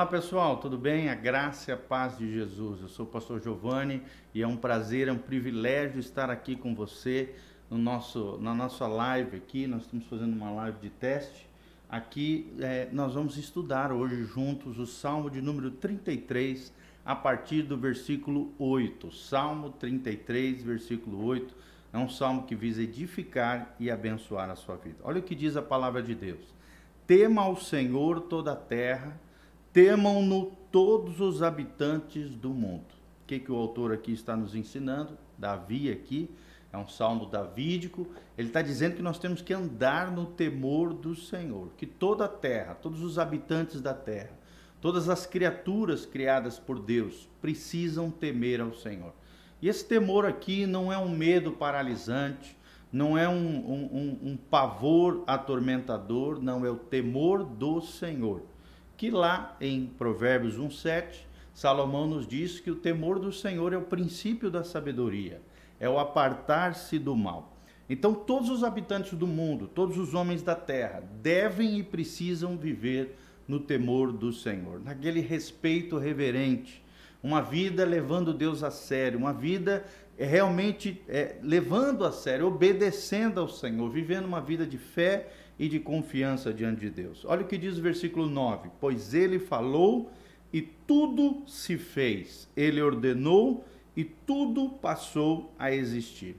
Olá pessoal, tudo bem? A graça e a paz de Jesus. Eu sou o pastor Giovanni e é um prazer, é um privilégio estar aqui com você no nosso, na nossa live aqui. Nós estamos fazendo uma live de teste. Aqui é, nós vamos estudar hoje juntos o Salmo de número 33, a partir do versículo 8. Salmo 33, versículo 8. É um salmo que visa edificar e abençoar a sua vida. Olha o que diz a palavra de Deus. Tema ao Senhor toda a terra temam-no todos os habitantes do mundo. O que, que o autor aqui está nos ensinando? Davi aqui, é um salmo davídico, ele está dizendo que nós temos que andar no temor do Senhor, que toda a terra, todos os habitantes da terra, todas as criaturas criadas por Deus precisam temer ao Senhor. E esse temor aqui não é um medo paralisante, não é um, um, um, um pavor atormentador, não é o temor do Senhor que lá em Provérbios 1:7, Salomão nos diz que o temor do Senhor é o princípio da sabedoria, é o apartar-se do mal. Então, todos os habitantes do mundo, todos os homens da terra, devem e precisam viver no temor do Senhor, naquele respeito reverente, uma vida levando Deus a sério, uma vida é, realmente é, levando a sério, obedecendo ao Senhor, vivendo uma vida de fé e de confiança diante de Deus. Olha o que diz o versículo 9: Pois ele falou e tudo se fez, ele ordenou e tudo passou a existir.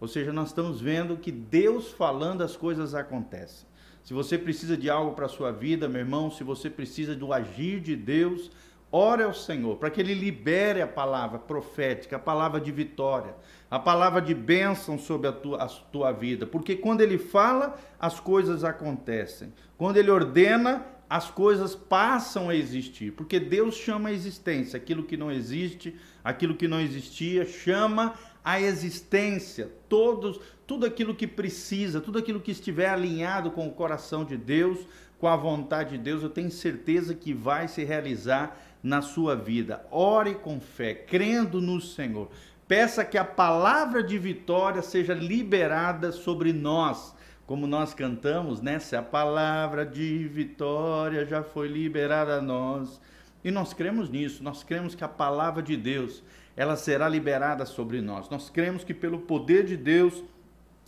Ou seja, nós estamos vendo que Deus falando as coisas acontecem. Se você precisa de algo para a sua vida, meu irmão, se você precisa do agir de Deus, ore ao Senhor para que Ele libere a palavra profética, a palavra de vitória, a palavra de bênção sobre a tua, a tua vida, porque quando ele fala, as coisas acontecem. Quando ele ordena, as coisas passam a existir, porque Deus chama a existência, aquilo que não existe, aquilo que não existia, chama a existência, todos, tudo aquilo que precisa, tudo aquilo que estiver alinhado com o coração de Deus, com a vontade de Deus, eu tenho certeza que vai se realizar na sua vida. Ore com fé, crendo no Senhor. Peça que a palavra de vitória seja liberada sobre nós. Como nós cantamos, né? Se a palavra de vitória já foi liberada a nós. E nós cremos nisso, nós cremos que a palavra de Deus, ela será liberada sobre nós. Nós cremos que pelo poder de Deus,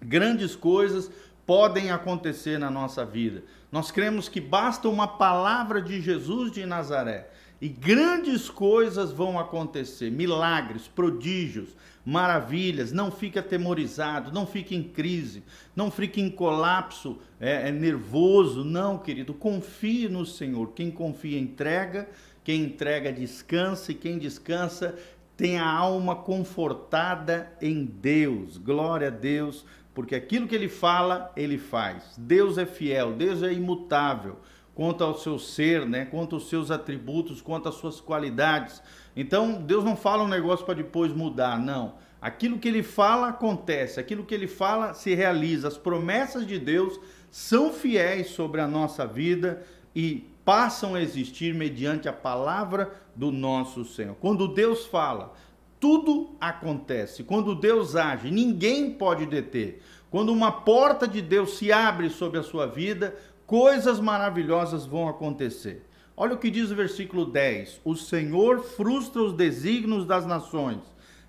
grandes coisas podem acontecer na nossa vida. Nós cremos que basta uma palavra de Jesus de Nazaré e grandes coisas vão acontecer, milagres, prodígios, maravilhas. Não fique atemorizado, não fique em crise, não fique em colapso é, é nervoso. Não, querido, confie no Senhor. Quem confia entrega, quem entrega descansa e quem descansa tem a alma confortada em Deus. Glória a Deus, porque aquilo que ele fala, ele faz. Deus é fiel, Deus é imutável quanto ao seu ser, né? quanto aos seus atributos, quanto às suas qualidades. Então, Deus não fala um negócio para depois mudar, não. Aquilo que ele fala acontece, aquilo que ele fala se realiza. As promessas de Deus são fiéis sobre a nossa vida e passam a existir mediante a palavra do nosso Senhor. Quando Deus fala, tudo acontece. Quando Deus age, ninguém pode deter. Quando uma porta de Deus se abre sobre a sua vida, coisas maravilhosas vão acontecer. Olha o que diz o versículo 10: O Senhor frustra os desígnios das nações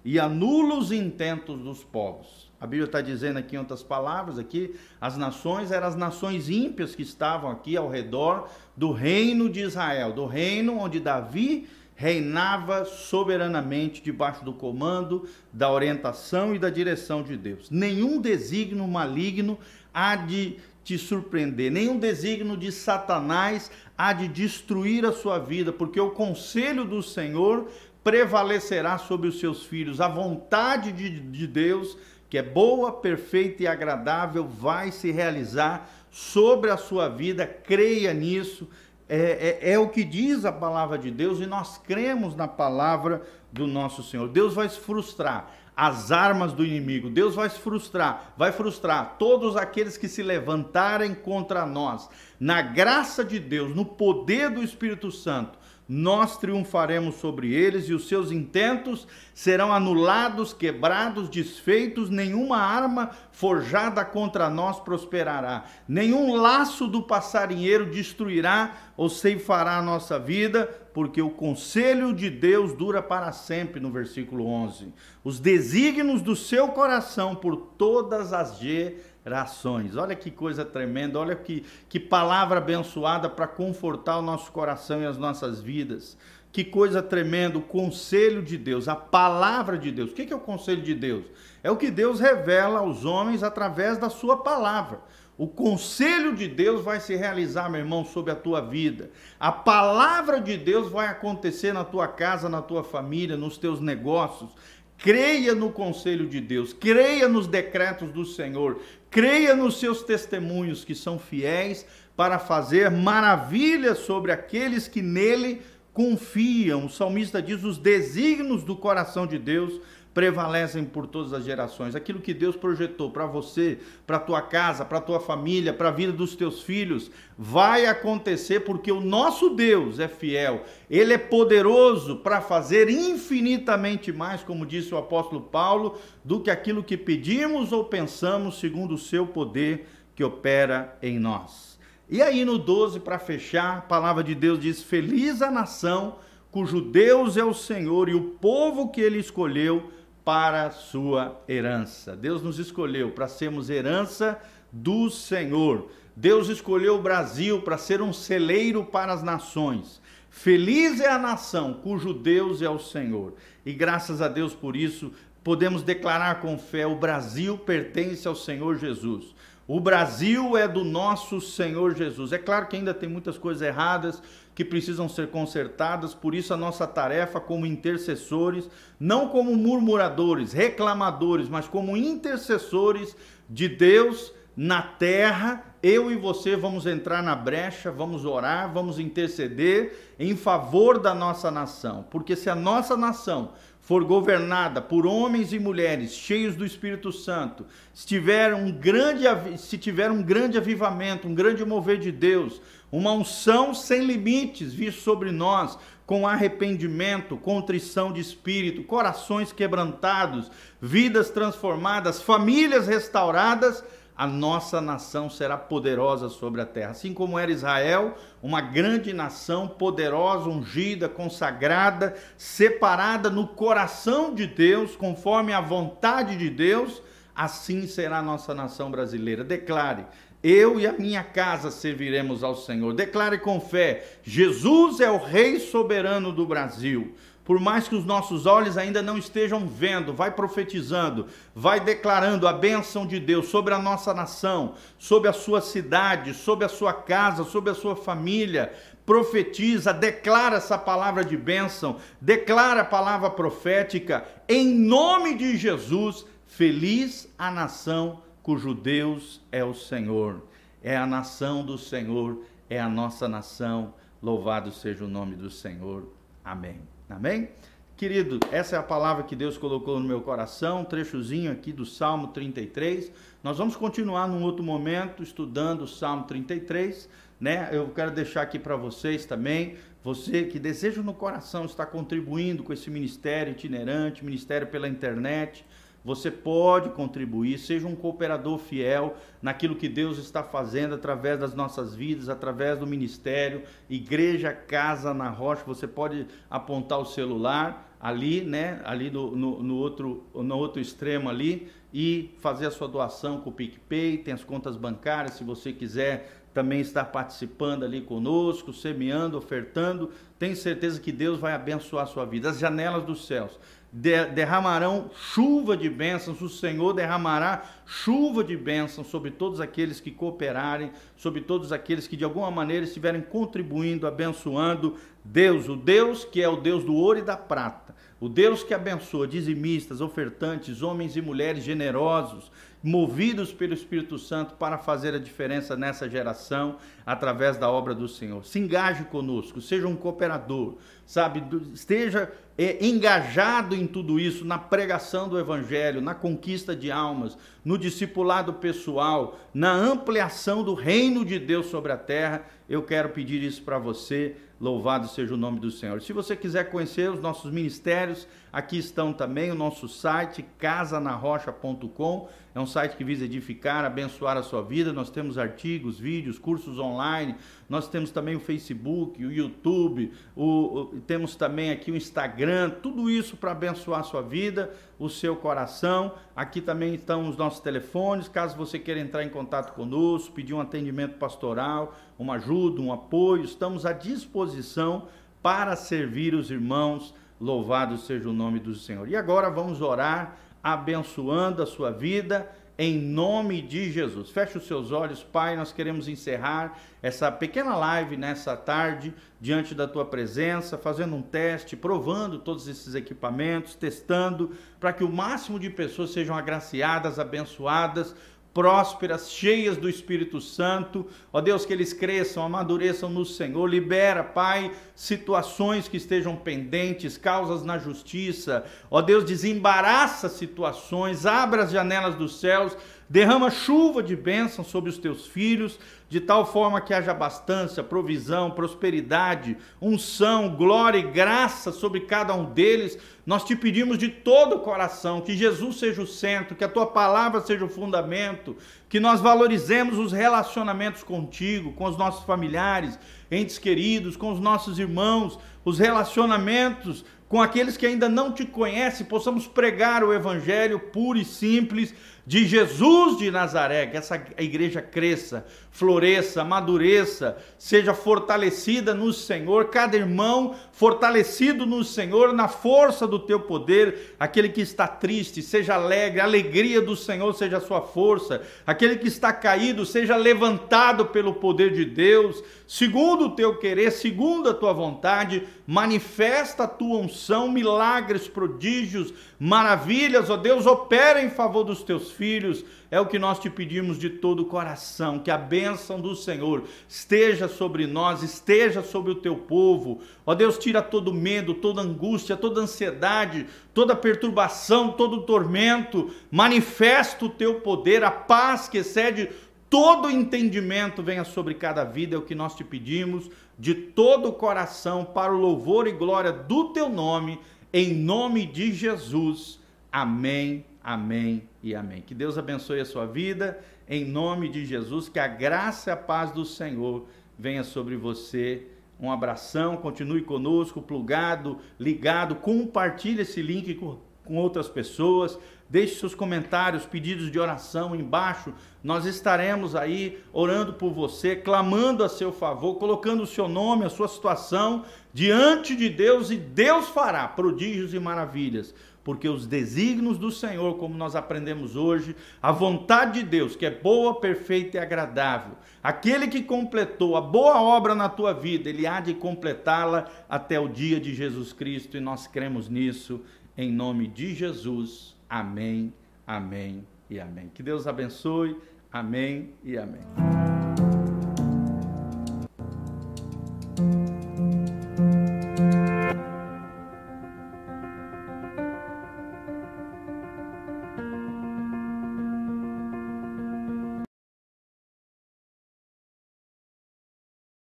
e anula os intentos dos povos. A Bíblia está dizendo aqui em outras palavras, aqui, as nações eram as nações ímpias que estavam aqui ao redor do reino de Israel, do reino onde Davi reinava soberanamente debaixo do comando, da orientação e da direção de Deus. Nenhum desígnio maligno há de te surpreender, nenhum desígnio de Satanás há de destruir a sua vida, porque o conselho do Senhor prevalecerá sobre os seus filhos. A vontade de, de Deus, que é boa, perfeita e agradável, vai se realizar sobre a sua vida. Creia nisso. É, é, é, o que diz a palavra de Deus e nós cremos na palavra do nosso Senhor. Deus vai se frustrar as armas do inimigo. Deus vai frustrar, vai frustrar todos aqueles que se levantarem contra nós. Na graça de Deus, no poder do Espírito Santo, nós triunfaremos sobre eles e os seus intentos serão anulados, quebrados, desfeitos, nenhuma arma forjada contra nós prosperará, nenhum laço do passarinheiro destruirá ou ceifará a nossa vida, porque o conselho de Deus dura para sempre, no versículo 11. Os desígnios do seu coração por todas as gerações. Olha que coisa tremenda, olha que, que palavra abençoada para confortar o nosso coração e as nossas vidas. Que coisa tremenda, o conselho de Deus, a palavra de Deus. O que é o conselho de Deus? É o que Deus revela aos homens através da sua palavra. O conselho de Deus vai se realizar, meu irmão, sobre a tua vida. A palavra de Deus vai acontecer na tua casa, na tua família, nos teus negócios. Creia no conselho de Deus, creia nos decretos do Senhor, creia nos seus testemunhos que são fiéis para fazer maravilhas sobre aqueles que nele confiam. O salmista diz: os desígnios do coração de Deus prevalecem por todas as gerações. Aquilo que Deus projetou para você, para tua casa, para tua família, para a vida dos teus filhos, vai acontecer porque o nosso Deus é fiel. Ele é poderoso para fazer infinitamente mais, como disse o apóstolo Paulo, do que aquilo que pedimos ou pensamos, segundo o seu poder que opera em nós. E aí no 12 para fechar, a palavra de Deus diz: "Feliz a nação cujo Deus é o Senhor e o povo que ele escolheu para sua herança. Deus nos escolheu para sermos herança do Senhor. Deus escolheu o Brasil para ser um celeiro para as nações. Feliz é a nação cujo Deus é o Senhor. E graças a Deus por isso, podemos declarar com fé: o Brasil pertence ao Senhor Jesus. O Brasil é do nosso Senhor Jesus. É claro que ainda tem muitas coisas erradas que precisam ser consertadas, por isso a nossa tarefa como intercessores, não como murmuradores, reclamadores, mas como intercessores de Deus na terra, eu e você vamos entrar na brecha, vamos orar, vamos interceder em favor da nossa nação, porque se a nossa nação for governada por homens e mulheres cheios do Espírito Santo, se tiver um grande, se tiver um grande avivamento, um grande mover de Deus, uma unção sem limites vir sobre nós, com arrependimento, contrição de espírito, corações quebrantados, vidas transformadas, famílias restauradas, a nossa nação será poderosa sobre a terra. Assim como era Israel, uma grande nação, poderosa, ungida, consagrada, separada no coração de Deus, conforme a vontade de Deus, assim será a nossa nação brasileira. Declare: eu e a minha casa serviremos ao Senhor. Declare com fé: Jesus é o Rei soberano do Brasil por mais que os nossos olhos ainda não estejam vendo, vai profetizando, vai declarando a bênção de Deus sobre a nossa nação, sobre a sua cidade, sobre a sua casa, sobre a sua família. Profetiza, declara essa palavra de bênção, declara a palavra profética, em nome de Jesus. Feliz a nação cujo Deus é o Senhor. É a nação do Senhor, é a nossa nação. Louvado seja o nome do Senhor. Amém. Amém? Querido, essa é a palavra que Deus colocou no meu coração, um trechozinho aqui do Salmo 33. Nós vamos continuar num outro momento estudando o Salmo 33, né? Eu quero deixar aqui para vocês também, você que deseja no coração estar contribuindo com esse ministério itinerante, ministério pela internet, você pode contribuir, seja um cooperador fiel naquilo que Deus está fazendo através das nossas vidas, através do ministério, Igreja Casa na Rocha. Você pode apontar o celular ali, né? Ali no, no, no, outro, no outro extremo ali e fazer a sua doação com o PicPay, tem as contas bancárias, se você quiser também estar participando ali conosco, semeando, ofertando, tenho certeza que Deus vai abençoar a sua vida. As janelas dos céus derramarão chuva de bênçãos, o Senhor derramará chuva de bênçãos sobre todos aqueles que cooperarem, sobre todos aqueles que de alguma maneira estiverem contribuindo, abençoando Deus, o Deus que é o Deus do ouro e da prata, o Deus que abençoa dizimistas, ofertantes, homens e mulheres generosos, movidos pelo Espírito Santo para fazer a diferença nessa geração através da obra do Senhor. Se engaje conosco, seja um cooperador, sabe? Esteja é, engajado em tudo isso, na pregação do Evangelho, na conquista de almas, no discipulado pessoal, na ampliação do reino de Deus sobre a terra. Eu quero pedir isso para você Louvado seja o nome do Senhor. Se você quiser conhecer os nossos ministérios, aqui estão também o nosso site casanarrocha.com. É um site que visa edificar, abençoar a sua vida. Nós temos artigos, vídeos, cursos online. Nós temos também o Facebook, o YouTube, o, o temos também aqui o Instagram. Tudo isso para abençoar a sua vida, o seu coração. Aqui também estão os nossos telefones. Caso você queira entrar em contato conosco, pedir um atendimento pastoral, uma ajuda, um apoio, estamos à disposição para servir os irmãos. Louvado seja o nome do Senhor. E agora vamos orar, abençoando a sua vida, em nome de Jesus. Feche os seus olhos, Pai. Nós queremos encerrar essa pequena live nessa tarde, diante da tua presença, fazendo um teste, provando todos esses equipamentos, testando, para que o máximo de pessoas sejam agraciadas, abençoadas prósperas, cheias do Espírito Santo. Ó Deus, que eles cresçam, amadureçam no Senhor. Libera, Pai, situações que estejam pendentes, causas na justiça. Ó Deus, desembaraça situações, abra as janelas dos céus Derrama chuva de bênção sobre os teus filhos, de tal forma que haja abastância, provisão, prosperidade, unção, glória e graça sobre cada um deles. Nós te pedimos de todo o coração que Jesus seja o centro, que a tua palavra seja o fundamento, que nós valorizemos os relacionamentos contigo, com os nossos familiares, entes queridos, com os nossos irmãos, os relacionamentos com aqueles que ainda não te conhecem, possamos pregar o evangelho puro e simples de Jesus de Nazaré, que essa igreja cresça, floresça, amadureça, seja fortalecida no Senhor, cada irmão fortalecido no Senhor, na força do teu poder, aquele que está triste, seja alegre, a alegria do Senhor seja a sua força, aquele que está caído, seja levantado pelo poder de Deus, segundo o teu querer, segundo a tua vontade, manifesta a tua unção, milagres, prodígios, maravilhas, ó Deus, opera em favor dos teus filhos, é o que nós te pedimos de todo o coração, que a bênção do Senhor esteja sobre nós, esteja sobre o teu povo. Ó Deus, tira todo medo, toda angústia, toda ansiedade, toda perturbação, todo tormento, manifesta o teu poder, a paz que excede todo entendimento venha sobre cada vida, é o que nós te pedimos de todo o coração, para o louvor e glória do teu nome, em nome de Jesus. Amém, amém e amém. Que Deus abençoe a sua vida, em nome de Jesus, que a graça e a paz do Senhor venha sobre você. Um abração, continue conosco, plugado, ligado, compartilhe esse link com, com outras pessoas. Deixe seus comentários, pedidos de oração embaixo. Nós estaremos aí orando por você, clamando a seu favor, colocando o seu nome, a sua situação diante de Deus e Deus fará prodígios e maravilhas. Porque os desígnios do Senhor, como nós aprendemos hoje, a vontade de Deus, que é boa, perfeita e agradável, aquele que completou a boa obra na tua vida, ele há de completá-la até o dia de Jesus Cristo e nós cremos nisso, em nome de Jesus. Amém, amém e amém. Que Deus abençoe. Amém e amém.